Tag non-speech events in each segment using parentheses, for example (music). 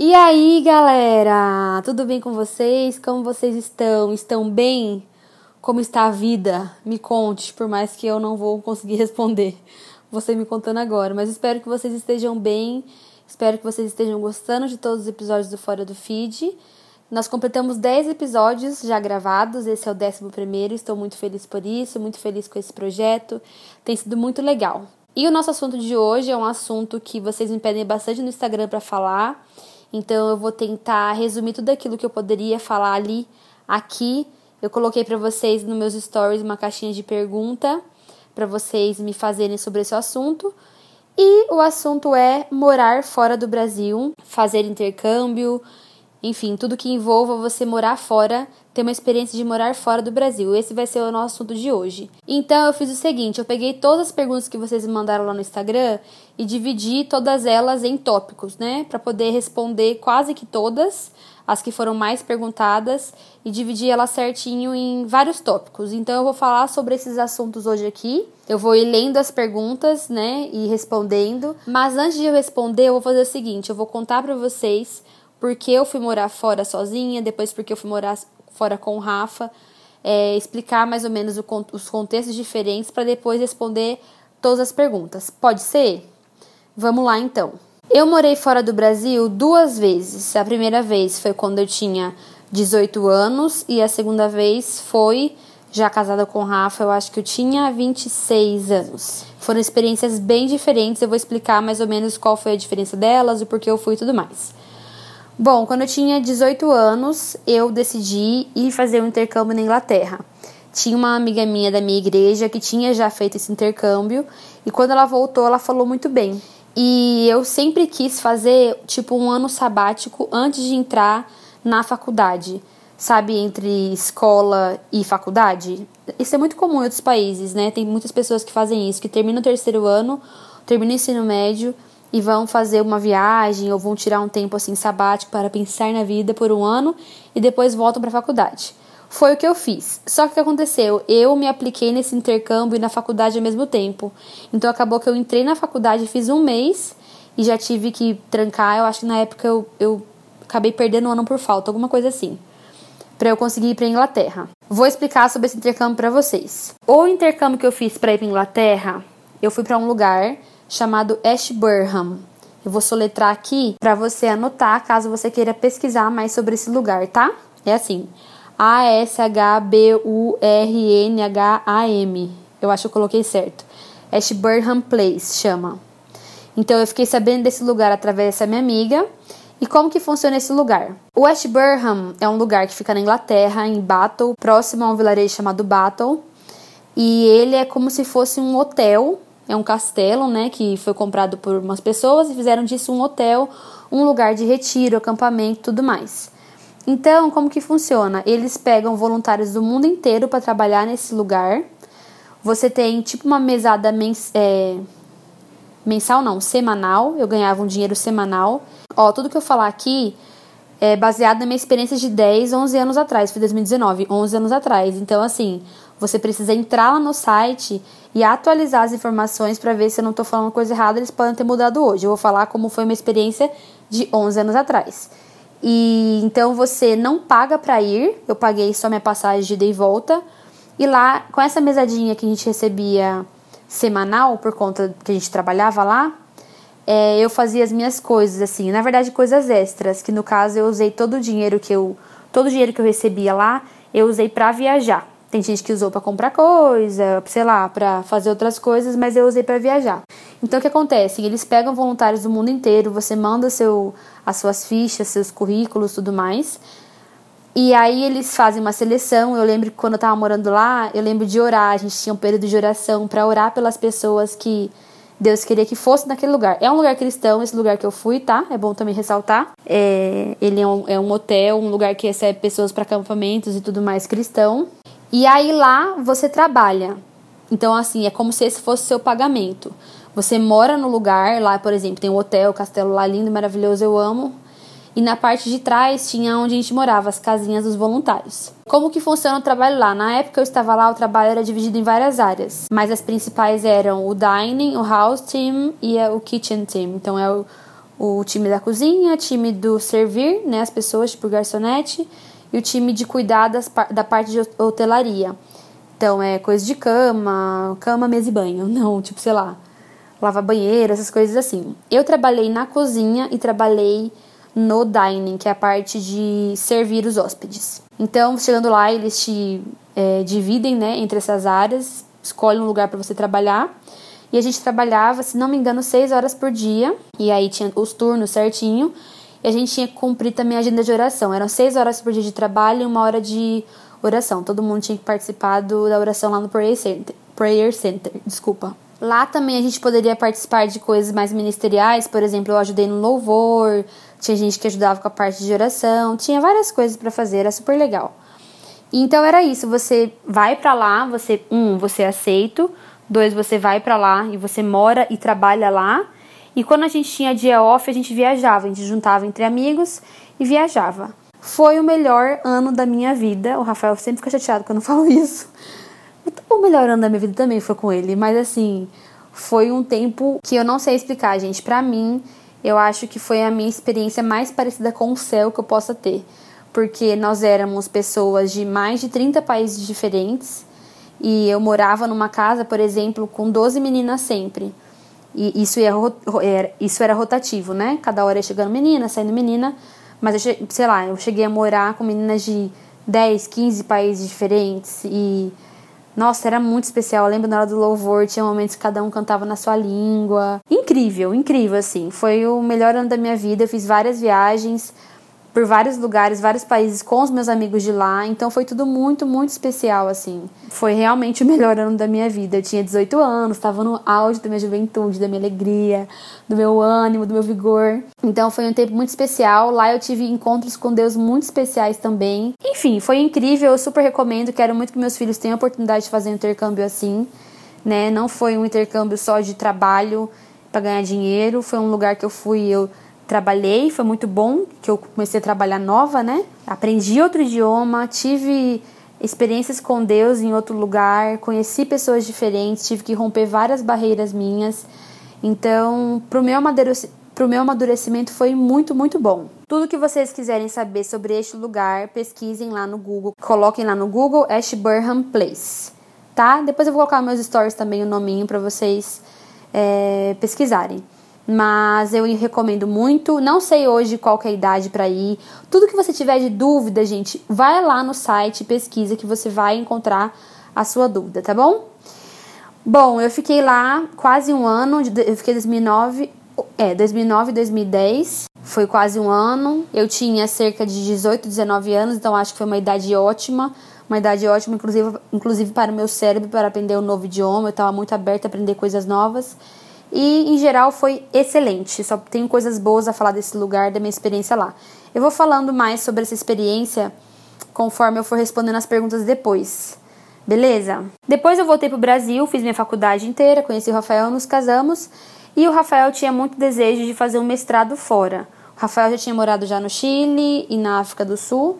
E aí, galera? Tudo bem com vocês? Como vocês estão? Estão bem? Como está a vida? Me conte, por mais que eu não vou conseguir (laughs) responder. Você me contando agora, mas espero que vocês estejam bem. Espero que vocês estejam gostando de todos os episódios do Fora do Feed. Nós completamos 10 episódios já gravados, esse é o 11 primeiro, estou muito feliz por isso, muito feliz com esse projeto, tem sido muito legal. E o nosso assunto de hoje é um assunto que vocês me pedem bastante no Instagram para falar, então eu vou tentar resumir tudo aquilo que eu poderia falar ali, aqui. Eu coloquei para vocês nos meus stories uma caixinha de pergunta para vocês me fazerem sobre esse assunto. E o assunto é morar fora do Brasil, fazer intercâmbio, enfim, tudo que envolva você morar fora, ter uma experiência de morar fora do Brasil. Esse vai ser o nosso assunto de hoje. Então eu fiz o seguinte, eu peguei todas as perguntas que vocês me mandaram lá no Instagram e dividi todas elas em tópicos, né, para poder responder quase que todas as que foram mais perguntadas e dividi elas certinho em vários tópicos. Então eu vou falar sobre esses assuntos hoje aqui. Eu vou ir lendo as perguntas, né, e respondendo. Mas antes de eu responder, eu vou fazer o seguinte, eu vou contar para vocês porque eu fui morar fora sozinha, depois porque eu fui morar fora com o Rafa, é, explicar mais ou menos o, os contextos diferentes para depois responder todas as perguntas. Pode ser? Vamos lá então. Eu morei fora do Brasil duas vezes. A primeira vez foi quando eu tinha 18 anos e a segunda vez foi já casada com o Rafa, eu acho que eu tinha 26 anos. Foram experiências bem diferentes, eu vou explicar mais ou menos qual foi a diferença delas, o porquê eu fui e tudo mais. Bom, quando eu tinha 18 anos, eu decidi ir fazer um intercâmbio na Inglaterra. Tinha uma amiga minha da minha igreja que tinha já feito esse intercâmbio e quando ela voltou, ela falou muito bem. E eu sempre quis fazer tipo um ano sabático antes de entrar na faculdade, sabe, entre escola e faculdade. Isso é muito comum em outros países, né? Tem muitas pessoas que fazem isso, que terminam o terceiro ano, terminam o ensino médio e vão fazer uma viagem ou vão tirar um tempo assim sabático para pensar na vida por um ano e depois voltam para a faculdade. Foi o que eu fiz. Só que o que aconteceu? Eu me apliquei nesse intercâmbio e na faculdade ao mesmo tempo. Então acabou que eu entrei na faculdade, fiz um mês e já tive que trancar. Eu acho que na época eu, eu acabei perdendo um ano por falta, alguma coisa assim. Para eu conseguir ir para Inglaterra. Vou explicar sobre esse intercâmbio para vocês. O intercâmbio que eu fiz para ir para Inglaterra, eu fui para um lugar chamado Ashburnham. Eu vou soletrar aqui para você anotar caso você queira pesquisar mais sobre esse lugar, tá? É assim: A S H B U R N H A M. Eu acho que eu coloquei certo. Ashburnham Place chama. Então eu fiquei sabendo desse lugar através dessa minha amiga. E como que funciona esse lugar? O Ashburnham é um lugar que fica na Inglaterra, em Battle, próximo a um vilarejo chamado Battle. E ele é como se fosse um hotel é um castelo, né, que foi comprado por umas pessoas e fizeram disso um hotel, um lugar de retiro, acampamento, tudo mais. Então, como que funciona? Eles pegam voluntários do mundo inteiro para trabalhar nesse lugar. Você tem tipo uma mesada mens é, mensal, não, semanal. Eu ganhava um dinheiro semanal. Ó, tudo que eu falar aqui é baseado na minha experiência de 10, 11 anos atrás. Foi 2019, 11 anos atrás. Então, assim, você precisa entrar lá no site e atualizar as informações para ver se eu não estou falando coisa errada, eles podem ter mudado hoje. Eu vou falar como foi uma experiência de 11 anos atrás. E então você não paga para ir, eu paguei só minha passagem de ida e volta. E lá, com essa mesadinha que a gente recebia semanal, por conta que a gente trabalhava lá, é, eu fazia as minhas coisas, assim, na verdade, coisas extras, que no caso eu usei todo o dinheiro que eu. Todo o dinheiro que eu recebia lá, eu usei para viajar. Tem gente que usou para comprar coisa, sei lá, para fazer outras coisas, mas eu usei para viajar. Então o que acontece? Eles pegam voluntários do mundo inteiro, você manda seu, as suas fichas, seus currículos, tudo mais. E aí eles fazem uma seleção. Eu lembro que quando eu tava morando lá, eu lembro de orar. A gente tinha um período de oração para orar pelas pessoas que Deus queria que fosse naquele lugar. É um lugar cristão, esse lugar que eu fui, tá? É bom também ressaltar. É, ele é um, é um hotel, um lugar que recebe pessoas para acampamentos e tudo mais cristão. E aí lá você trabalha. Então, assim, é como se esse fosse seu pagamento. Você mora no lugar, lá, por exemplo, tem um hotel, castelo lá lindo, maravilhoso, eu amo. E na parte de trás tinha onde a gente morava, as casinhas dos voluntários. Como que funciona o trabalho lá? Na época eu estava lá, o trabalho era dividido em várias áreas, mas as principais eram o dining, o house team e o kitchen team. Então é o, o time da cozinha, time do servir, né, as pessoas, tipo garçonete, e o time de cuidar das, da parte de hotelaria. Então, é coisa de cama, cama, mesa e banho. (laughs) Não, tipo, sei lá, lavar banheiro, essas coisas assim. Eu trabalhei na cozinha e trabalhei no dining, que é a parte de servir os hóspedes. Então, chegando lá, eles te é, dividem né, entre essas áreas, escolhem um lugar para você trabalhar. E a gente trabalhava, se não me engano, seis horas por dia. E aí tinha os turnos certinho. E a gente tinha que cumprir também a agenda de oração. Eram seis horas por dia de trabalho e uma hora de oração. Todo mundo tinha que participar do, da oração lá no Prayer Center. Prayer Center, desculpa. Lá também a gente poderia participar de coisas mais ministeriais, por exemplo, eu ajudei no louvor, tinha gente que ajudava com a parte de oração, tinha várias coisas para fazer, era super legal. Então era isso, você vai para lá, você um, você é aceito, dois, você vai para lá e você mora e trabalha lá. E quando a gente tinha dia off, a gente viajava, a gente juntava entre amigos e viajava. Foi o melhor ano da minha vida. O Rafael sempre fica chateado quando eu (laughs) falo isso. O melhor ano da minha vida também foi com ele, mas assim, foi um tempo que eu não sei explicar, gente. Para mim, eu acho que foi a minha experiência mais parecida com o céu que eu possa ter. Porque nós éramos pessoas de mais de 30 países diferentes e eu morava numa casa, por exemplo, com 12 meninas sempre. E isso, ia, isso era rotativo, né? Cada hora ia chegando menina, saindo menina. Mas eu, sei lá, eu cheguei a morar com meninas de 10, 15 países diferentes e nossa, era muito especial. Eu lembro na hora do louvor, tinha momentos que cada um cantava na sua língua. Incrível, incrível, assim. Foi o melhor ano da minha vida. Eu fiz várias viagens por vários lugares, vários países com os meus amigos de lá. Então foi tudo muito, muito especial, assim. Foi realmente o melhor ano da minha vida. Eu tinha 18 anos, estava no auge da minha juventude, da minha alegria, do meu ânimo, do meu vigor. Então foi um tempo muito especial. Lá eu tive encontros com Deus muito especiais também. Enfim, foi incrível. Eu super recomendo. Quero muito que meus filhos tenham a oportunidade de fazer um intercâmbio assim. Né? Não foi um intercâmbio só de trabalho para ganhar dinheiro. Foi um lugar que eu fui, eu trabalhei, foi muito bom, que eu comecei a trabalhar nova, né? Aprendi outro idioma, tive experiências com Deus em outro lugar, conheci pessoas diferentes, tive que romper várias barreiras minhas. Então, pro meu pro meu amadurecimento foi muito, muito bom. Tudo que vocês quiserem saber sobre este lugar, pesquisem lá no Google. Coloquem lá no Google Ashburnham Place, tá? Depois eu vou colocar meus stories também o nominho para vocês é, pesquisarem mas eu recomendo muito. Não sei hoje qual é a idade para ir. Tudo que você tiver de dúvida, gente, vai lá no site, pesquisa que você vai encontrar a sua dúvida, tá bom? Bom, eu fiquei lá quase um ano, eu fiquei 2009, é, 2009 2010, foi quase um ano. Eu tinha cerca de 18, 19 anos, então acho que foi uma idade ótima, uma idade ótima, inclusive, inclusive para o meu cérebro, para aprender um novo idioma. Eu estava muito aberta a aprender coisas novas. E em geral foi excelente. Só tenho coisas boas a falar desse lugar, da minha experiência lá. Eu vou falando mais sobre essa experiência conforme eu for respondendo as perguntas depois. Beleza? Depois eu voltei pro Brasil, fiz minha faculdade inteira, conheci o Rafael, nos casamos. E o Rafael tinha muito desejo de fazer um mestrado fora. O Rafael já tinha morado já no Chile e na África do Sul,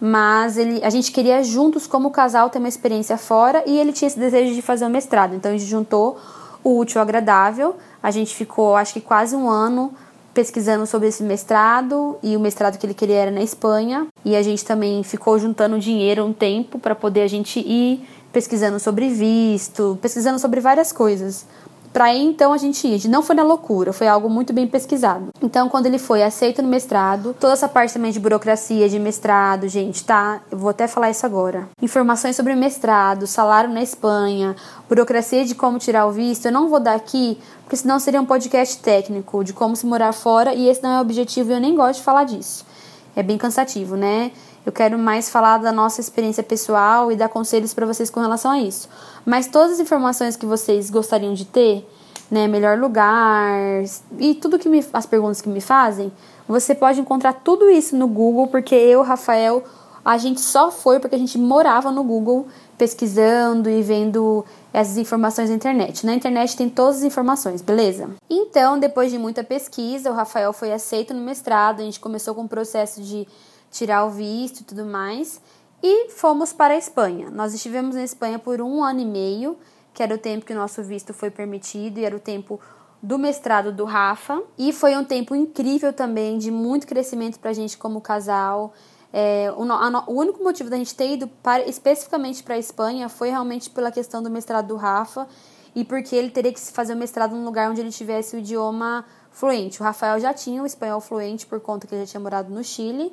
mas ele, a gente queria juntos como casal ter uma experiência fora e ele tinha esse desejo de fazer um mestrado. Então a gente juntou o útil agradável. A gente ficou, acho que quase um ano pesquisando sobre esse mestrado e o mestrado que ele queria era na Espanha. E a gente também ficou juntando dinheiro um tempo para poder a gente ir pesquisando sobre visto, pesquisando sobre várias coisas. Para aí então a gente ia. Não foi na loucura, foi algo muito bem pesquisado. Então, quando ele foi aceito no mestrado, toda essa parte também de burocracia, de mestrado, gente, tá? Eu vou até falar isso agora. Informações sobre mestrado, salário na Espanha, burocracia de como tirar o visto, eu não vou dar aqui, porque senão seria um podcast técnico de como se morar fora e esse não é o objetivo e eu nem gosto de falar disso. É bem cansativo, né? Eu quero mais falar da nossa experiência pessoal e dar conselhos para vocês com relação a isso. Mas todas as informações que vocês gostariam de ter, né, melhor lugar e tudo que me, as perguntas que me fazem, você pode encontrar tudo isso no Google, porque eu, Rafael, a gente só foi porque a gente morava no Google pesquisando e vendo essas informações na internet. Na internet tem todas as informações, beleza? Então, depois de muita pesquisa, o Rafael foi aceito no mestrado, a gente começou com o processo de tirar o visto e tudo mais. E fomos para a Espanha. Nós estivemos na Espanha por um ano e meio, que era o tempo que o nosso visto foi permitido e era o tempo do mestrado do Rafa e foi um tempo incrível também de muito crescimento para a gente como casal. É, o, a, o, único motivo da gente ter ido para, especificamente para a Espanha foi realmente pela questão do mestrado do Rafa e porque ele teria que fazer o mestrado num lugar onde ele tivesse o idioma fluente. O Rafael já tinha o espanhol fluente por conta que ele já tinha morado no Chile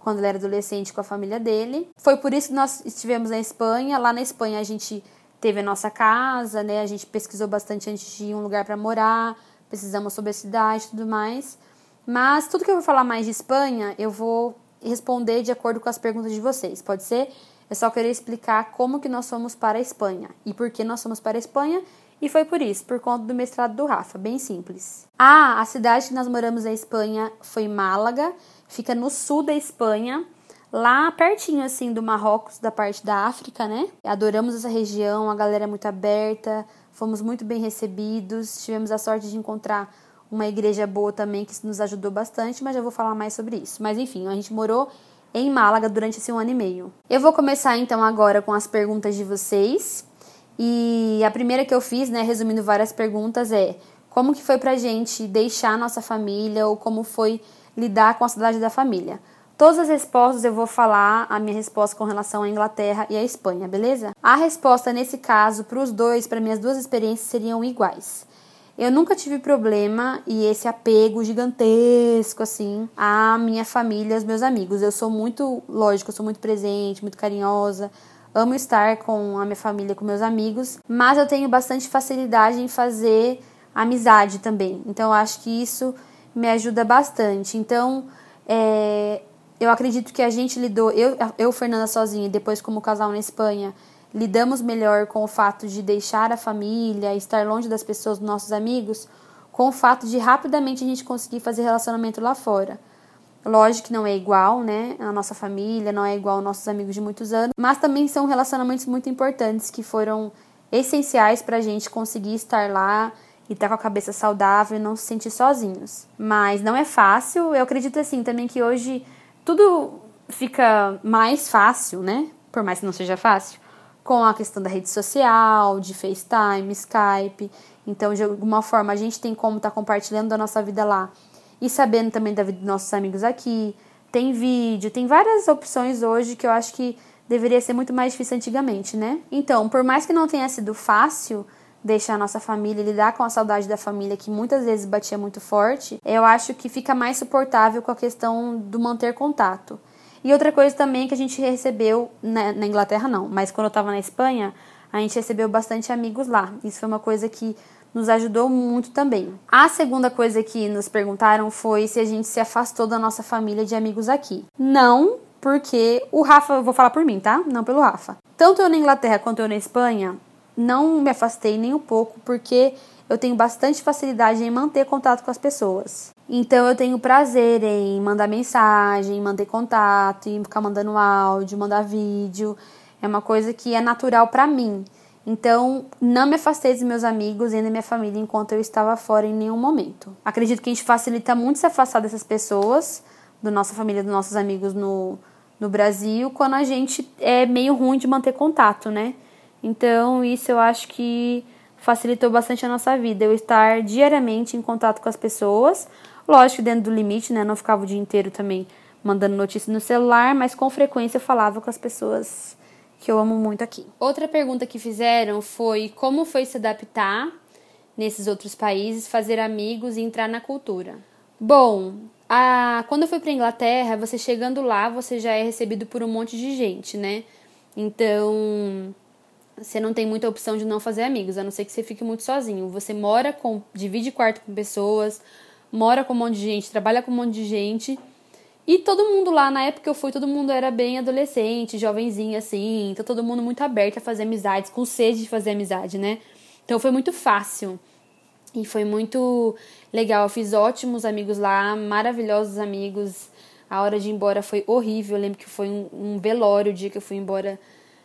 quando ele era adolescente com a família dele. Foi por isso que nós estivemos na Espanha. Lá na Espanha a gente teve a nossa casa, né? A gente pesquisou bastante antes de ir um lugar para morar, precisamos sobre a cidade e tudo mais. Mas tudo que eu vou falar mais de Espanha, eu vou responder de acordo com as perguntas de vocês, pode ser? Eu só queria explicar como que nós fomos para a Espanha e por que nós fomos para a Espanha e foi por isso, por conta do mestrado do Rafa, bem simples. Ah, a cidade que nós moramos na Espanha foi Málaga, fica no sul da Espanha, lá pertinho assim do Marrocos, da parte da África, né? Adoramos essa região, a galera é muito aberta, fomos muito bem recebidos, tivemos a sorte de encontrar uma igreja boa também que nos ajudou bastante, mas já vou falar mais sobre isso. Mas enfim, a gente morou em Málaga durante esse um ano e meio. Eu vou começar então agora com as perguntas de vocês. E a primeira que eu fiz, né, resumindo várias perguntas, é como que foi pra gente deixar nossa família ou como foi lidar com a saudade da família. Todas as respostas eu vou falar a minha resposta com relação à Inglaterra e à Espanha, beleza? A resposta nesse caso para os dois, para minhas duas experiências seriam iguais. Eu nunca tive problema e esse apego gigantesco assim à minha família, aos meus amigos. Eu sou muito, lógico, eu sou muito presente, muito carinhosa. Amo estar com a minha família, com meus amigos, mas eu tenho bastante facilidade em fazer amizade também. Então eu acho que isso me ajuda bastante. Então, é, eu acredito que a gente lidou, eu, eu Fernanda sozinha, depois como casal na Espanha, lidamos melhor com o fato de deixar a família, estar longe das pessoas, dos nossos amigos, com o fato de rapidamente a gente conseguir fazer relacionamento lá fora. Lógico que não é igual, né? A nossa família não é igual aos nossos amigos de muitos anos, mas também são relacionamentos muito importantes que foram essenciais para a gente conseguir estar lá e tá com a cabeça saudável e não se sentir sozinhos. Mas não é fácil. Eu acredito assim também que hoje tudo fica mais fácil, né? Por mais que não seja fácil, com a questão da rede social, de FaceTime, Skype. Então, de alguma forma, a gente tem como estar tá compartilhando a nossa vida lá e sabendo também da vida dos nossos amigos aqui. Tem vídeo, tem várias opções hoje que eu acho que deveria ser muito mais difícil antigamente, né? Então, por mais que não tenha sido fácil, deixar a nossa família, lidar com a saudade da família que muitas vezes batia muito forte, eu acho que fica mais suportável com a questão do manter contato. E outra coisa também que a gente recebeu, né, na Inglaterra não, mas quando eu estava na Espanha, a gente recebeu bastante amigos lá. Isso foi uma coisa que nos ajudou muito também. A segunda coisa que nos perguntaram foi se a gente se afastou da nossa família de amigos aqui. Não, porque o Rafa, eu vou falar por mim, tá? Não pelo Rafa. Tanto eu na Inglaterra quanto eu na Espanha, não me afastei nem um pouco, porque eu tenho bastante facilidade em manter contato com as pessoas. Então eu tenho prazer em mandar mensagem, manter contato, em ficar mandando áudio, mandar vídeo. É uma coisa que é natural para mim. Então, não me afastei dos meus amigos e da minha família enquanto eu estava fora em nenhum momento. Acredito que a gente facilita muito se afastar dessas pessoas, da nossa família, dos nossos amigos no, no Brasil, quando a gente é meio ruim de manter contato, né? Então, isso eu acho que facilitou bastante a nossa vida, eu estar diariamente em contato com as pessoas, lógico, dentro do limite, né? Não ficava o dia inteiro também mandando notícias no celular, mas com frequência eu falava com as pessoas que eu amo muito aqui. Outra pergunta que fizeram foi como foi se adaptar nesses outros países, fazer amigos e entrar na cultura. Bom, a, quando eu fui para Inglaterra, você chegando lá, você já é recebido por um monte de gente, né? Então, você não tem muita opção de não fazer amigos, a não ser que você fique muito sozinho. Você mora com, divide quarto com pessoas, mora com um monte de gente, trabalha com um monte de gente. E todo mundo lá, na época que eu fui, todo mundo era bem adolescente, jovenzinho assim. Então todo mundo muito aberto a fazer amizades, com sede de fazer amizade, né? Então foi muito fácil. E foi muito legal. Eu fiz ótimos amigos lá, maravilhosos amigos. A hora de ir embora foi horrível. Eu lembro que foi um, um velório o dia que eu fui embora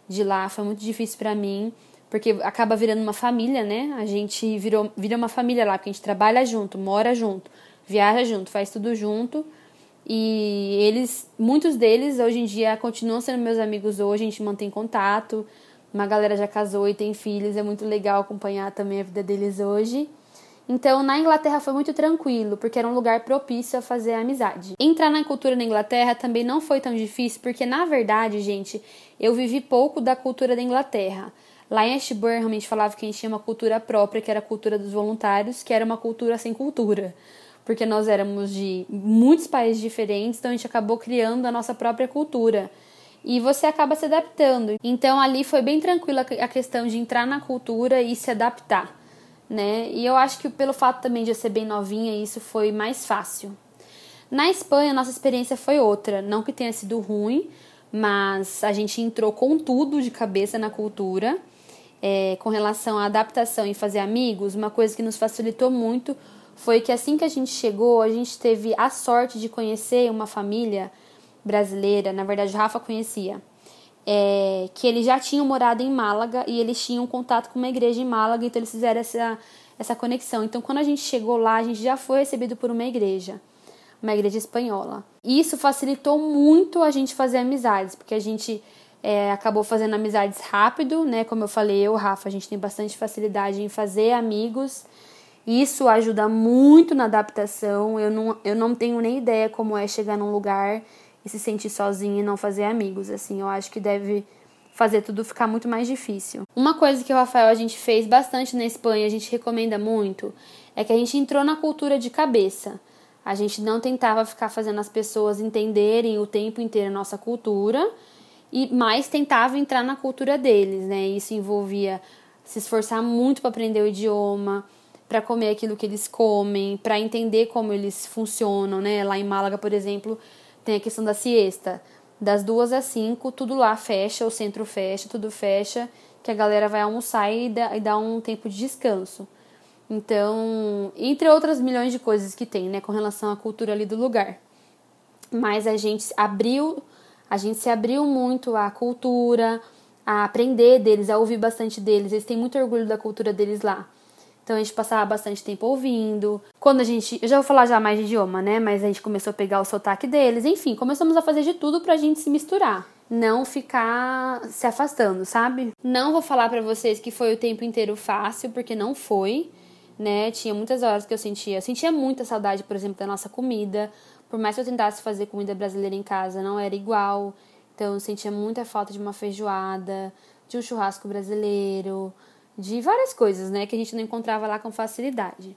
de lá foi muito difícil para mim, porque acaba virando uma família, né? A gente virou vira uma família lá, porque a gente trabalha junto, mora junto, viaja junto, faz tudo junto. E eles, muitos deles hoje em dia continuam sendo meus amigos hoje, a gente mantém contato. Uma galera já casou e tem filhos, é muito legal acompanhar também a vida deles hoje. Então, na Inglaterra foi muito tranquilo, porque era um lugar propício a fazer amizade. Entrar na cultura na Inglaterra também não foi tão difícil, porque na verdade, gente, eu vivi pouco da cultura da Inglaterra. Lá em Ashburnham, a gente falava que a gente tinha uma cultura própria, que era a cultura dos voluntários, que era uma cultura sem cultura. Porque nós éramos de muitos países diferentes, então a gente acabou criando a nossa própria cultura. E você acaba se adaptando. Então ali foi bem tranquila a questão de entrar na cultura e se adaptar né? E eu acho que pelo fato também de eu ser bem novinha, isso foi mais fácil. Na Espanha, nossa experiência foi outra. Não que tenha sido ruim, mas a gente entrou com tudo de cabeça na cultura. É, com relação à adaptação e fazer amigos, uma coisa que nos facilitou muito foi que assim que a gente chegou, a gente teve a sorte de conhecer uma família brasileira. Na verdade, o Rafa conhecia é, que eles já tinham morado em Málaga e eles tinham contato com uma igreja em Málaga, então eles fizeram essa, essa conexão. Então, quando a gente chegou lá, a gente já foi recebido por uma igreja, uma igreja espanhola. E isso facilitou muito a gente fazer amizades, porque a gente é, acabou fazendo amizades rápido, né? Como eu falei, eu, Rafa, a gente tem bastante facilidade em fazer amigos. Isso ajuda muito na adaptação. Eu não, eu não tenho nem ideia como é chegar num lugar e se sentir sozinho e não fazer amigos, assim, eu acho que deve fazer tudo ficar muito mais difícil. Uma coisa que o Rafael a gente fez bastante na Espanha, a gente recomenda muito, é que a gente entrou na cultura de cabeça. A gente não tentava ficar fazendo as pessoas entenderem o tempo inteiro a nossa cultura, e mais tentava entrar na cultura deles, né? Isso envolvia se esforçar muito para aprender o idioma, para comer aquilo que eles comem, para entender como eles funcionam, né? Lá em Málaga, por exemplo, tem a questão da siesta. Das duas às cinco, tudo lá fecha, o centro fecha, tudo fecha, que a galera vai almoçar e dá, e dá um tempo de descanso. Então, entre outras milhões de coisas que tem, né, com relação à cultura ali do lugar. Mas a gente abriu, a gente se abriu muito à cultura, a aprender deles, a ouvir bastante deles. Eles têm muito orgulho da cultura deles lá. Então a gente passava bastante tempo ouvindo. Quando a gente. Eu já vou falar já mais de idioma, né? Mas a gente começou a pegar o sotaque deles. Enfim, começamos a fazer de tudo pra gente se misturar. Não ficar se afastando, sabe? Não vou falar para vocês que foi o tempo inteiro fácil, porque não foi, né? Tinha muitas horas que eu sentia. Eu sentia muita saudade, por exemplo, da nossa comida. Por mais que eu tentasse fazer comida brasileira em casa, não era igual. Então eu sentia muita falta de uma feijoada, de um churrasco brasileiro de várias coisas, né, que a gente não encontrava lá com facilidade.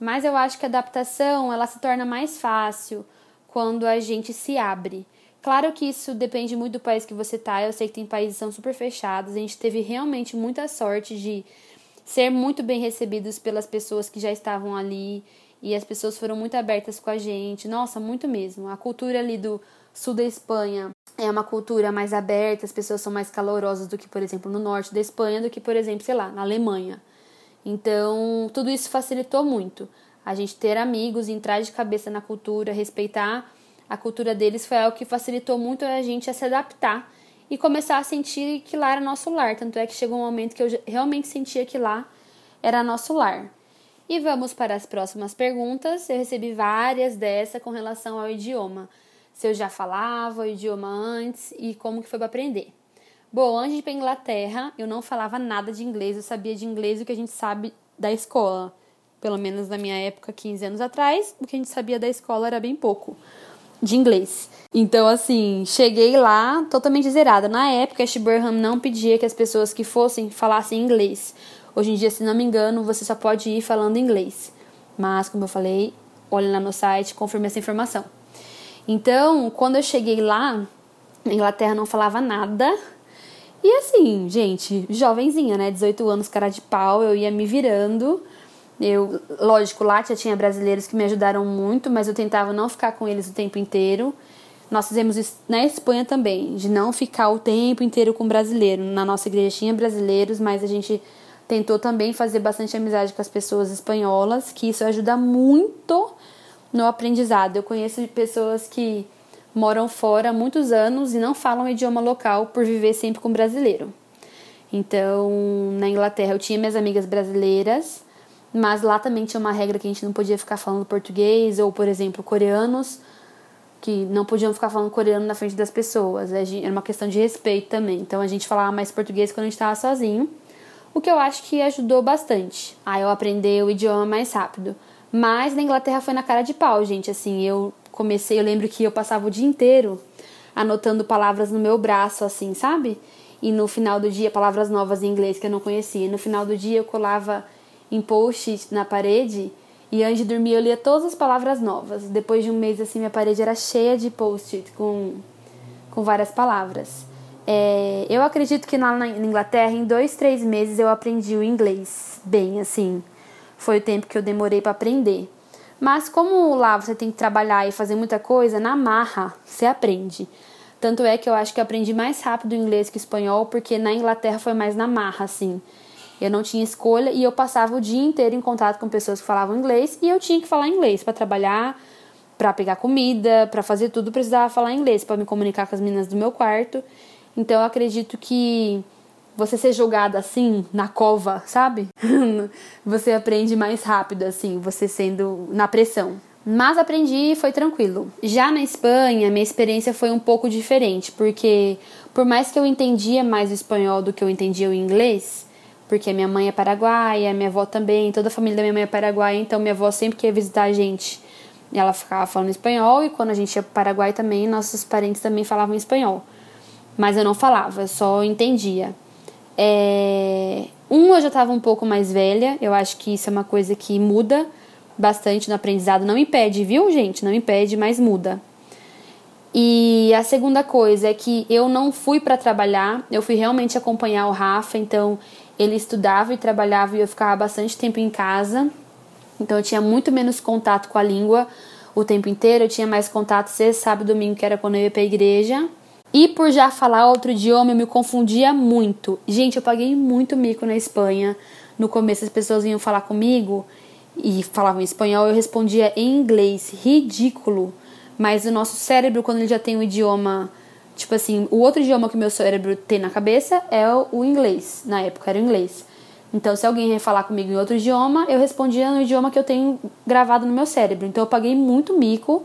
Mas eu acho que a adaptação ela se torna mais fácil quando a gente se abre. Claro que isso depende muito do país que você tá. Eu sei que tem países que são super fechados. A gente teve realmente muita sorte de ser muito bem recebidos pelas pessoas que já estavam ali e as pessoas foram muito abertas com a gente. Nossa, muito mesmo. A cultura ali do sul da Espanha é uma cultura mais aberta, as pessoas são mais calorosas do que, por exemplo, no norte da Espanha, do que, por exemplo, sei lá, na Alemanha. Então, tudo isso facilitou muito. A gente ter amigos, entrar de cabeça na cultura, respeitar a cultura deles foi algo que facilitou muito a gente a se adaptar e começar a sentir que lá era nosso lar. Tanto é que chegou um momento que eu realmente sentia que lá era nosso lar. E vamos para as próximas perguntas. Eu recebi várias dessa com relação ao idioma se eu já falava o idioma antes e como que foi para aprender. Bom, antes de ir para Inglaterra, eu não falava nada de inglês, eu sabia de inglês o que a gente sabe da escola. Pelo menos na minha época, 15 anos atrás, o que a gente sabia da escola era bem pouco de inglês. Então, assim, cheguei lá totalmente zerada. Na época, Ashburnham não pedia que as pessoas que fossem falassem inglês. Hoje em dia, se não me engano, você só pode ir falando inglês. Mas, como eu falei, olhe lá no site, confirme essa informação. Então, quando eu cheguei lá, na Inglaterra não falava nada. E assim, gente, jovenzinha, né? 18 anos, cara de pau, eu ia me virando. Eu, lógico, lá já tinha brasileiros que me ajudaram muito, mas eu tentava não ficar com eles o tempo inteiro. Nós fizemos isso na Espanha também, de não ficar o tempo inteiro com brasileiro. Na nossa igreja tinha brasileiros, mas a gente tentou também fazer bastante amizade com as pessoas espanholas, que isso ajuda muito no aprendizado. Eu conheço pessoas que moram fora há muitos anos e não falam o idioma local por viver sempre com brasileiro. Então, na Inglaterra eu tinha minhas amigas brasileiras, mas lá também tinha uma regra que a gente não podia ficar falando português, ou, por exemplo, coreanos, que não podiam ficar falando coreano na frente das pessoas. Era uma questão de respeito também. Então, a gente falava mais português quando a gente estava sozinho. o que eu acho que ajudou bastante a eu aprender o idioma mais rápido. Mas na Inglaterra foi na cara de pau, gente. Assim, eu comecei, eu lembro que eu passava o dia inteiro anotando palavras no meu braço, assim, sabe? E no final do dia, palavras novas em inglês que eu não conhecia. E no final do dia eu colava em post na parede e antes de dormir eu lia todas as palavras novas. Depois de um mês, assim, minha parede era cheia de post-it com, com várias palavras. É, eu acredito que lá na Inglaterra, em dois, três meses, eu aprendi o inglês bem, assim. Foi o tempo que eu demorei para aprender. Mas como lá você tem que trabalhar e fazer muita coisa, na marra você aprende. Tanto é que eu acho que eu aprendi mais rápido inglês que espanhol, porque na Inglaterra foi mais na marra, assim. Eu não tinha escolha e eu passava o dia inteiro em contato com pessoas que falavam inglês e eu tinha que falar inglês para trabalhar, para pegar comida, para fazer tudo, precisava falar inglês para me comunicar com as meninas do meu quarto. Então eu acredito que você ser jogada assim na cova, sabe? (laughs) você aprende mais rápido assim, você sendo na pressão. Mas aprendi e foi tranquilo. Já na Espanha, minha experiência foi um pouco diferente, porque por mais que eu entendia mais o espanhol do que eu entendia o inglês, porque minha mãe é paraguaia, minha avó também, toda a família da minha mãe é paraguaia, então minha avó sempre que ia visitar a gente, ela ficava falando espanhol e quando a gente ia para o Paraguai também, nossos parentes também falavam espanhol mas eu não falava, eu só entendia. É... Um, eu já estava um pouco mais velha, eu acho que isso é uma coisa que muda bastante no aprendizado. Não impede, viu, gente? Não impede, mas muda. E a segunda coisa é que eu não fui para trabalhar, eu fui realmente acompanhar o Rafa, então ele estudava e trabalhava e eu ficava bastante tempo em casa. Então eu tinha muito menos contato com a língua o tempo inteiro, eu tinha mais contato sexta, sábado, domingo, que era quando eu ia para a igreja. E por já falar outro idioma, eu me confundia muito. Gente, eu paguei muito mico na Espanha. No começo as pessoas vinham falar comigo e falavam espanhol, eu respondia em inglês. Ridículo. Mas o nosso cérebro, quando ele já tem o um idioma, tipo assim, o outro idioma que o meu cérebro tem na cabeça é o inglês. Na época era o inglês. Então, se alguém ia falar comigo em outro idioma, eu respondia no idioma que eu tenho gravado no meu cérebro. Então, eu paguei muito mico.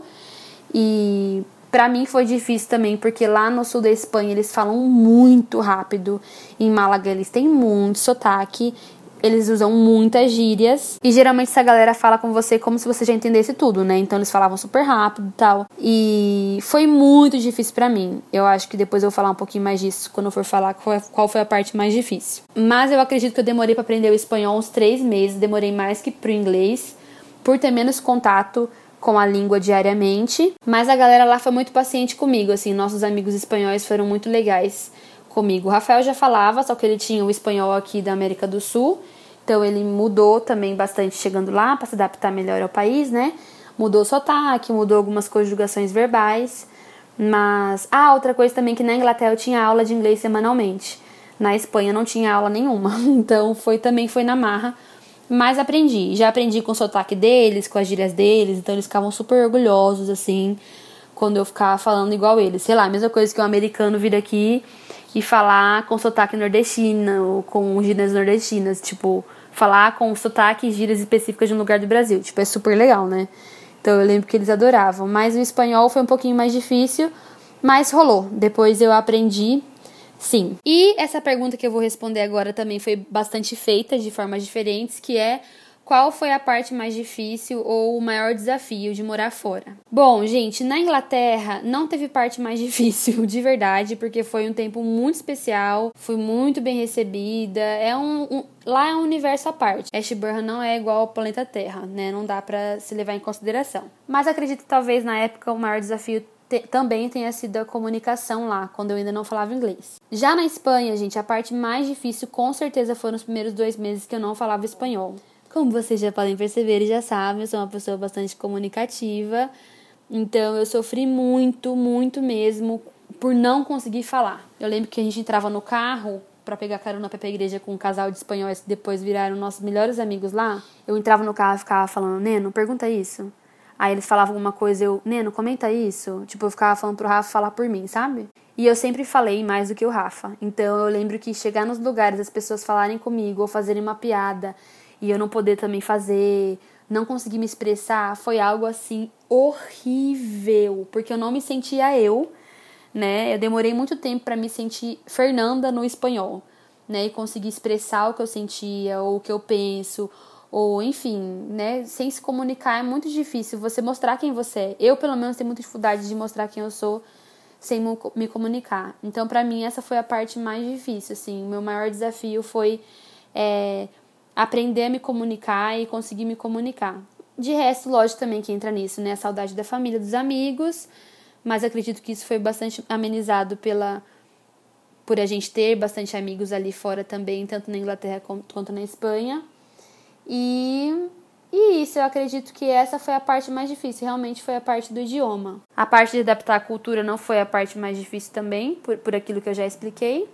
E para mim foi difícil também, porque lá no sul da Espanha eles falam muito rápido. Em Málaga eles têm muito sotaque. Eles usam muitas gírias. E geralmente essa galera fala com você como se você já entendesse tudo, né? Então eles falavam super rápido e tal. E foi muito difícil para mim. Eu acho que depois eu vou falar um pouquinho mais disso quando eu for falar qual foi a parte mais difícil. Mas eu acredito que eu demorei para aprender o espanhol uns três meses. Demorei mais que pro inglês. Por ter menos contato com a língua diariamente, mas a galera lá foi muito paciente comigo, assim, nossos amigos espanhóis foram muito legais comigo. O Rafael já falava, só que ele tinha o espanhol aqui da América do Sul, então ele mudou também bastante chegando lá para se adaptar melhor ao país, né? Mudou o sotaque, mudou algumas conjugações verbais, mas ah, outra coisa também que na Inglaterra eu tinha aula de inglês semanalmente. Na Espanha não tinha aula nenhuma, (laughs) então foi também foi na marra mas aprendi. Já aprendi com o sotaque deles, com as gírias deles, então eles ficavam super orgulhosos, assim, quando eu ficava falando igual eles. Sei lá, a mesma coisa que um americano vir aqui e falar com sotaque nordestino ou com gírias nordestinas, tipo, falar com sotaque e gírias específicas de um lugar do Brasil. Tipo, é super legal, né? Então eu lembro que eles adoravam. Mas o espanhol foi um pouquinho mais difícil, mas rolou. Depois eu aprendi Sim. E essa pergunta que eu vou responder agora também foi bastante feita de formas diferentes, que é qual foi a parte mais difícil ou o maior desafio de morar fora? Bom, gente, na Inglaterra não teve parte mais (laughs) difícil, de verdade, porque foi um tempo muito especial, fui muito bem recebida. É um, um lá é um universo à parte. Ashburn não é igual ao planeta Terra, né? Não dá para se levar em consideração. Mas acredito que talvez na época o maior desafio te, também tenha sido a comunicação lá, quando eu ainda não falava inglês. Já na Espanha, gente, a parte mais difícil com certeza foram os primeiros dois meses que eu não falava espanhol. Como vocês já podem perceber e já sabem, eu sou uma pessoa bastante comunicativa, então eu sofri muito, muito mesmo por não conseguir falar. Eu lembro que a gente entrava no carro para pegar carona para a igreja com um casal de espanhóis que depois viraram nossos melhores amigos lá. Eu entrava no carro e ficava falando: Neno, pergunta isso. Aí eles falavam alguma coisa, eu, Neno, comenta isso. Tipo, eu ficava falando pro Rafa falar por mim, sabe? E eu sempre falei mais do que o Rafa. Então eu lembro que chegar nos lugares, as pessoas falarem comigo ou fazerem uma piada e eu não poder também fazer, não conseguir me expressar, foi algo assim horrível, porque eu não me sentia eu, né? Eu demorei muito tempo para me sentir Fernanda no espanhol. né, e conseguir expressar o que eu sentia ou o que eu penso, ou enfim, né, sem se comunicar é muito difícil você mostrar quem você é. Eu, pelo menos, tenho muita dificuldade de mostrar quem eu sou sem me comunicar. Então, para mim, essa foi a parte mais difícil, assim. O meu maior desafio foi é, aprender a me comunicar e conseguir me comunicar. De resto, lógico também que entra nisso, né? A saudade da família, dos amigos, mas acredito que isso foi bastante amenizado pela por a gente ter bastante amigos ali fora também, tanto na Inglaterra quanto na Espanha. E, e isso, eu acredito que essa foi a parte mais difícil, realmente foi a parte do idioma. A parte de adaptar a cultura não foi a parte mais difícil também, por, por aquilo que eu já expliquei.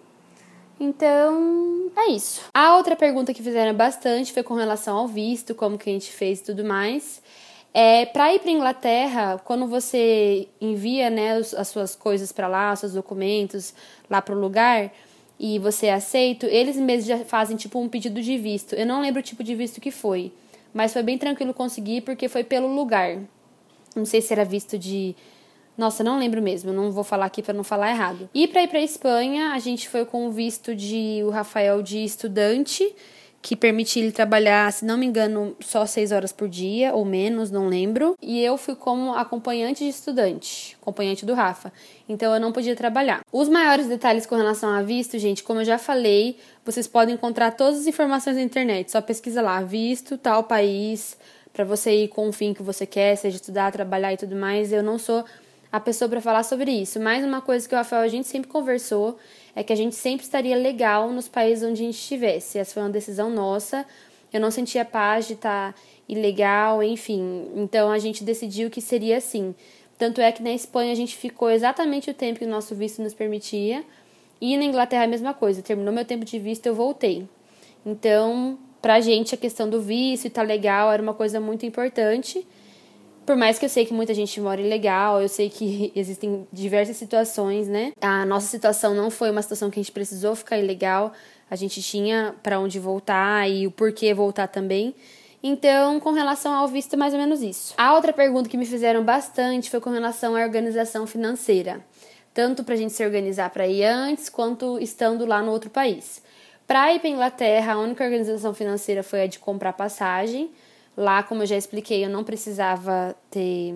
Então, é isso. A outra pergunta que fizeram bastante foi com relação ao visto, como que a gente fez e tudo mais. É, para ir para Inglaterra, quando você envia né, as suas coisas para lá, os seus documentos lá para o lugar e você é aceito, eles mesmos já fazem tipo um pedido de visto. Eu não lembro o tipo de visto que foi, mas foi bem tranquilo conseguir porque foi pelo lugar. Não sei se era visto de nossa, não lembro mesmo, não vou falar aqui para não falar errado. E para ir para Espanha, a gente foi com o visto de o Rafael de estudante, que permitia ele trabalhar, se não me engano, só seis horas por dia ou menos, não lembro. E eu fui como acompanhante de estudante, acompanhante do Rafa. Então eu não podia trabalhar. Os maiores detalhes com relação a visto, gente, como eu já falei, vocês podem encontrar todas as informações na internet. Só pesquisa lá, visto, tal país, para você ir com o fim que você quer, seja estudar, trabalhar e tudo mais. Eu não sou a pessoa para falar sobre isso. Mais uma coisa que o Rafael a gente sempre conversou é que a gente sempre estaria legal nos países onde a gente estivesse. Essa foi uma decisão nossa. Eu não sentia paz de estar tá ilegal, enfim. Então a gente decidiu que seria assim. Tanto é que na Espanha a gente ficou exatamente o tempo que o nosso visto nos permitia. E na Inglaterra a mesma coisa. Terminou meu tempo de visto, eu voltei. Então, pra gente a questão do visto e tá legal era uma coisa muito importante. Por mais que eu sei que muita gente mora ilegal, eu sei que (laughs) existem diversas situações, né? A nossa situação não foi uma situação que a gente precisou ficar ilegal, a gente tinha para onde voltar e o porquê voltar também. Então, com relação ao visto, é mais ou menos isso. A outra pergunta que me fizeram bastante foi com relação à organização financeira, tanto para a gente se organizar para ir antes, quanto estando lá no outro país. Para ir para Inglaterra, a única organização financeira foi a de comprar passagem. Lá, como eu já expliquei, eu não precisava ter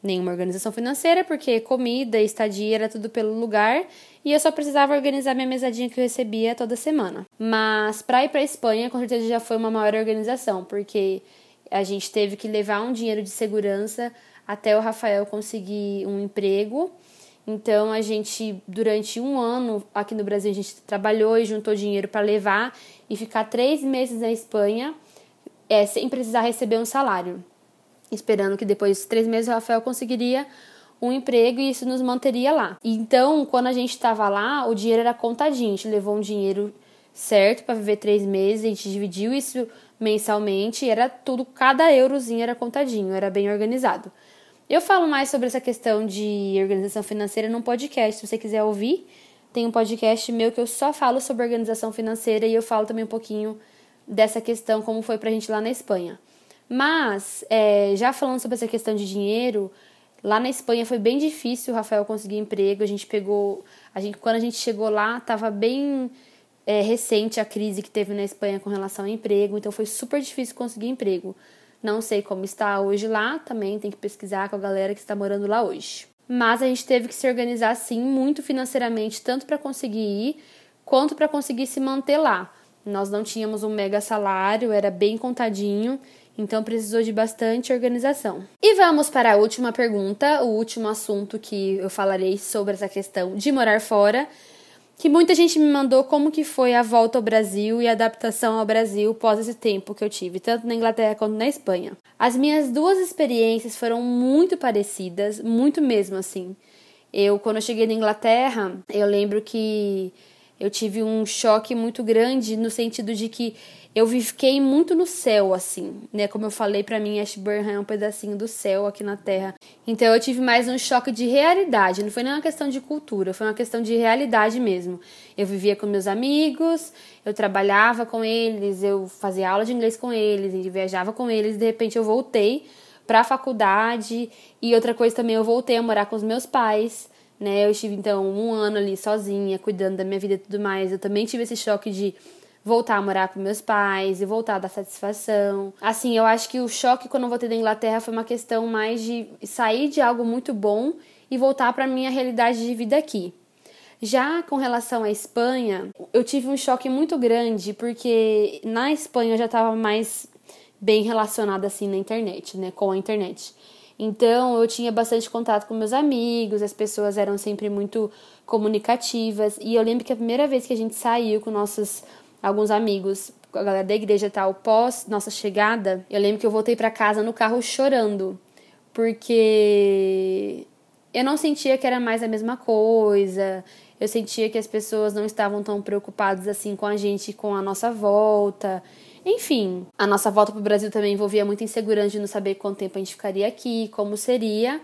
nenhuma organização financeira, porque comida estadia era tudo pelo lugar e eu só precisava organizar minha mesadinha que eu recebia toda semana. Mas para ir para Espanha, com certeza já foi uma maior organização, porque a gente teve que levar um dinheiro de segurança até o Rafael conseguir um emprego. Então a gente, durante um ano aqui no Brasil, a gente trabalhou e juntou dinheiro para levar e ficar três meses na Espanha é, sem precisar receber um salário, esperando que depois de três meses o Rafael conseguiria um emprego e isso nos manteria lá. Então, quando a gente estava lá, o dinheiro era contadinho, a gente levou um dinheiro certo para viver três meses, a gente dividiu isso mensalmente, era tudo, cada eurozinho era contadinho, era bem organizado. Eu falo mais sobre essa questão de organização financeira num podcast, se você quiser ouvir, tem um podcast meu que eu só falo sobre organização financeira e eu falo também um pouquinho dessa questão, como foi pra gente lá na Espanha. Mas, é, já falando sobre essa questão de dinheiro, lá na Espanha foi bem difícil o Rafael conseguir emprego. A gente pegou. A gente, quando a gente chegou lá, tava bem é, recente a crise que teve na Espanha com relação ao emprego, então foi super difícil conseguir emprego. Não sei como está hoje lá, também tem que pesquisar com a galera que está morando lá hoje. Mas a gente teve que se organizar sim muito financeiramente, tanto para conseguir ir, quanto para conseguir se manter lá. Nós não tínhamos um mega salário, era bem contadinho, então precisou de bastante organização. E vamos para a última pergunta, o último assunto que eu falarei sobre essa questão de morar fora, que muita gente me mandou como que foi a volta ao Brasil e a adaptação ao Brasil pós esse tempo que eu tive, tanto na Inglaterra quanto na Espanha. As minhas duas experiências foram muito parecidas, muito mesmo assim. Eu, quando eu cheguei na Inglaterra, eu lembro que eu tive um choque muito grande no sentido de que eu fiquei muito no céu, assim, né? Como eu falei para mim, Ashburn é um pedacinho do céu aqui na Terra. Então eu tive mais um choque de realidade. Não foi nem uma questão de cultura, foi uma questão de realidade mesmo. Eu vivia com meus amigos, eu trabalhava com eles, eu fazia aula de inglês com eles, eu viajava com eles. De repente eu voltei para a faculdade e outra coisa também, eu voltei a morar com os meus pais né? Eu estive então um ano ali sozinha, cuidando da minha vida e tudo mais. Eu também tive esse choque de voltar a morar com meus pais e voltar a dar satisfação. Assim, eu acho que o choque quando eu voltei da Inglaterra foi uma questão mais de sair de algo muito bom e voltar para minha realidade de vida aqui. Já com relação à Espanha, eu tive um choque muito grande porque na Espanha eu já estava mais bem relacionada assim na internet, né, com a internet. Então eu tinha bastante contato com meus amigos, as pessoas eram sempre muito comunicativas e eu lembro que a primeira vez que a gente saiu com nossos alguns amigos, a galera da igreja tal, pós nossa chegada, eu lembro que eu voltei para casa no carro chorando, porque eu não sentia que era mais a mesma coisa. Eu sentia que as pessoas não estavam tão preocupadas assim com a gente, com a nossa volta. Enfim, a nossa volta para o Brasil também envolvia muita insegurança de não saber quanto tempo a gente ficaria aqui, como seria.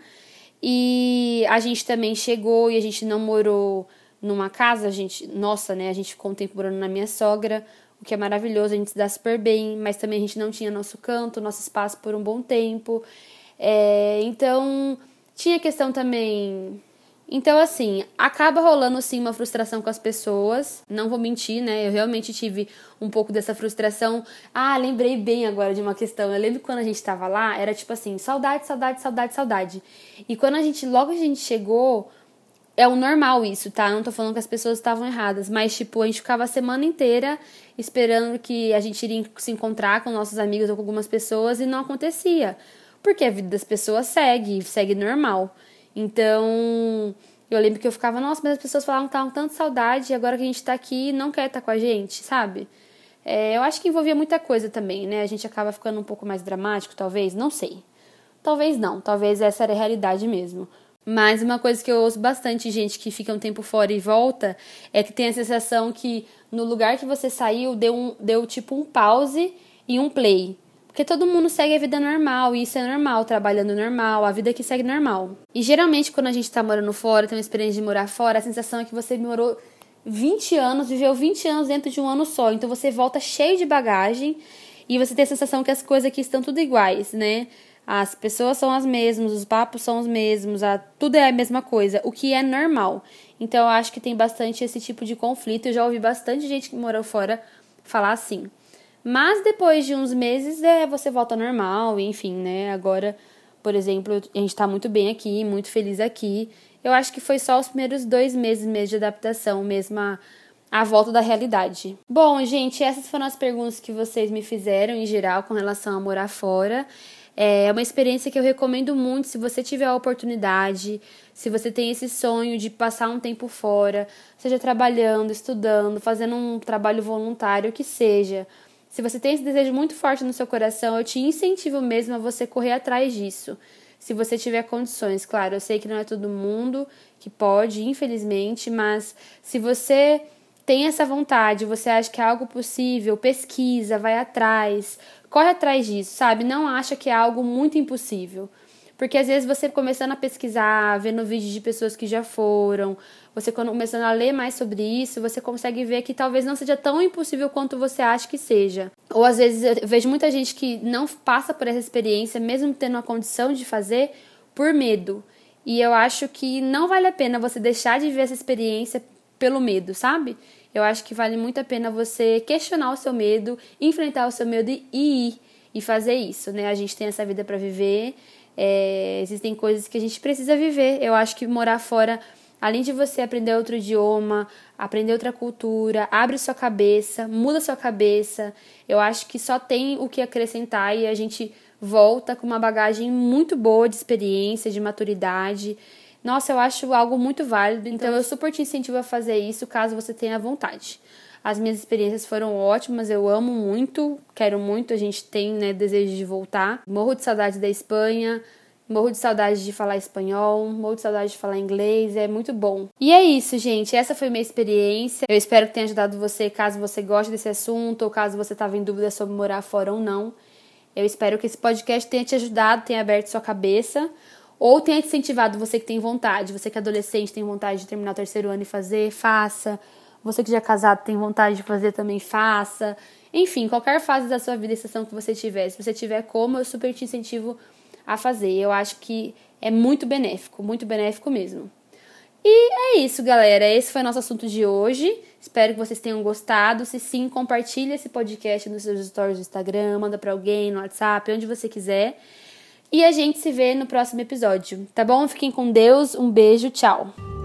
E a gente também chegou e a gente não morou numa casa, a gente, nossa, né? A gente ficou um tempo morando na minha sogra, o que é maravilhoso, a gente se dá super bem, mas também a gente não tinha nosso canto, nosso espaço por um bom tempo. É, então, tinha questão também. Então, assim, acaba rolando sim uma frustração com as pessoas. Não vou mentir, né? Eu realmente tive um pouco dessa frustração. Ah, lembrei bem agora de uma questão. Eu lembro quando a gente tava lá, era tipo assim, saudade, saudade, saudade, saudade. E quando a gente, logo a gente chegou, é o normal isso, tá? Não tô falando que as pessoas estavam erradas, mas tipo, a gente ficava a semana inteira esperando que a gente iria se encontrar com nossos amigos ou com algumas pessoas e não acontecia. Porque a vida das pessoas segue, segue normal. Então, eu lembro que eu ficava, nossa, mas as pessoas falavam que estavam tanto saudade e agora que a gente tá aqui não quer estar tá com a gente, sabe? É, eu acho que envolvia muita coisa também, né? A gente acaba ficando um pouco mais dramático, talvez, não sei. Talvez não, talvez essa era a realidade mesmo. Mas uma coisa que eu ouço bastante gente que fica um tempo fora e volta é que tem a sensação que no lugar que você saiu deu, um, deu tipo um pause e um play. Porque todo mundo segue a vida normal, e isso é normal, trabalhando normal, a vida que segue normal. E geralmente quando a gente tá morando fora, tem uma experiência de morar fora, a sensação é que você morou 20 anos, viveu 20 anos dentro de um ano só. Então você volta cheio de bagagem e você tem a sensação que as coisas aqui estão tudo iguais, né? as pessoas são as mesmas, os papos são os mesmos, a, tudo é a mesma coisa, o que é normal. Então eu acho que tem bastante esse tipo de conflito. Eu já ouvi bastante gente que morou fora falar assim. Mas depois de uns meses, é, você volta normal, enfim, né? Agora, por exemplo, a gente tá muito bem aqui, muito feliz aqui. Eu acho que foi só os primeiros dois meses mesmo de adaptação, mesmo a, a volta da realidade. Bom, gente, essas foram as perguntas que vocês me fizeram em geral com relação a morar fora. É uma experiência que eu recomendo muito se você tiver a oportunidade, se você tem esse sonho de passar um tempo fora, seja trabalhando, estudando, fazendo um trabalho voluntário, o que seja. Se você tem esse desejo muito forte no seu coração, eu te incentivo mesmo a você correr atrás disso. Se você tiver condições, claro, eu sei que não é todo mundo que pode, infelizmente, mas se você tem essa vontade, você acha que é algo possível, pesquisa, vai atrás, corre atrás disso, sabe? Não acha que é algo muito impossível. Porque às vezes você começando a pesquisar, vendo vídeos de pessoas que já foram, você começando a ler mais sobre isso, você consegue ver que talvez não seja tão impossível quanto você acha que seja. Ou às vezes eu vejo muita gente que não passa por essa experiência, mesmo tendo a condição de fazer, por medo. E eu acho que não vale a pena você deixar de viver essa experiência pelo medo, sabe? Eu acho que vale muito a pena você questionar o seu medo, enfrentar o seu medo e ir e fazer isso, né? A gente tem essa vida para viver, é, existem coisas que a gente precisa viver. Eu acho que morar fora, além de você aprender outro idioma, aprender outra cultura, abre sua cabeça, muda sua cabeça. Eu acho que só tem o que acrescentar e a gente volta com uma bagagem muito boa de experiência, de maturidade. Nossa, eu acho algo muito válido, então eu super te incentivo a fazer isso caso você tenha vontade. As minhas experiências foram ótimas, eu amo muito, quero muito, a gente tem né, desejo de voltar. Morro de saudade da Espanha, morro de saudade de falar espanhol, morro de saudade de falar inglês, é muito bom. E é isso, gente, essa foi minha experiência. Eu espero que tenha ajudado você caso você goste desse assunto ou caso você estava em dúvida sobre morar fora ou não. Eu espero que esse podcast tenha te ajudado, tenha aberto sua cabeça. Ou tenha incentivado você que tem vontade, você que é adolescente tem vontade de terminar o terceiro ano e fazer, faça. Você que já é casado tem vontade de fazer também, faça. Enfim, qualquer fase da sua vida e estação que você tiver, se você tiver como, eu super te incentivo a fazer. Eu acho que é muito benéfico, muito benéfico mesmo. E é isso, galera. Esse foi o nosso assunto de hoje. Espero que vocês tenham gostado. Se sim, compartilhe esse podcast nos seus stories do Instagram, manda para alguém no WhatsApp, onde você quiser. E a gente se vê no próximo episódio, tá bom? Fiquem com Deus. Um beijo, tchau.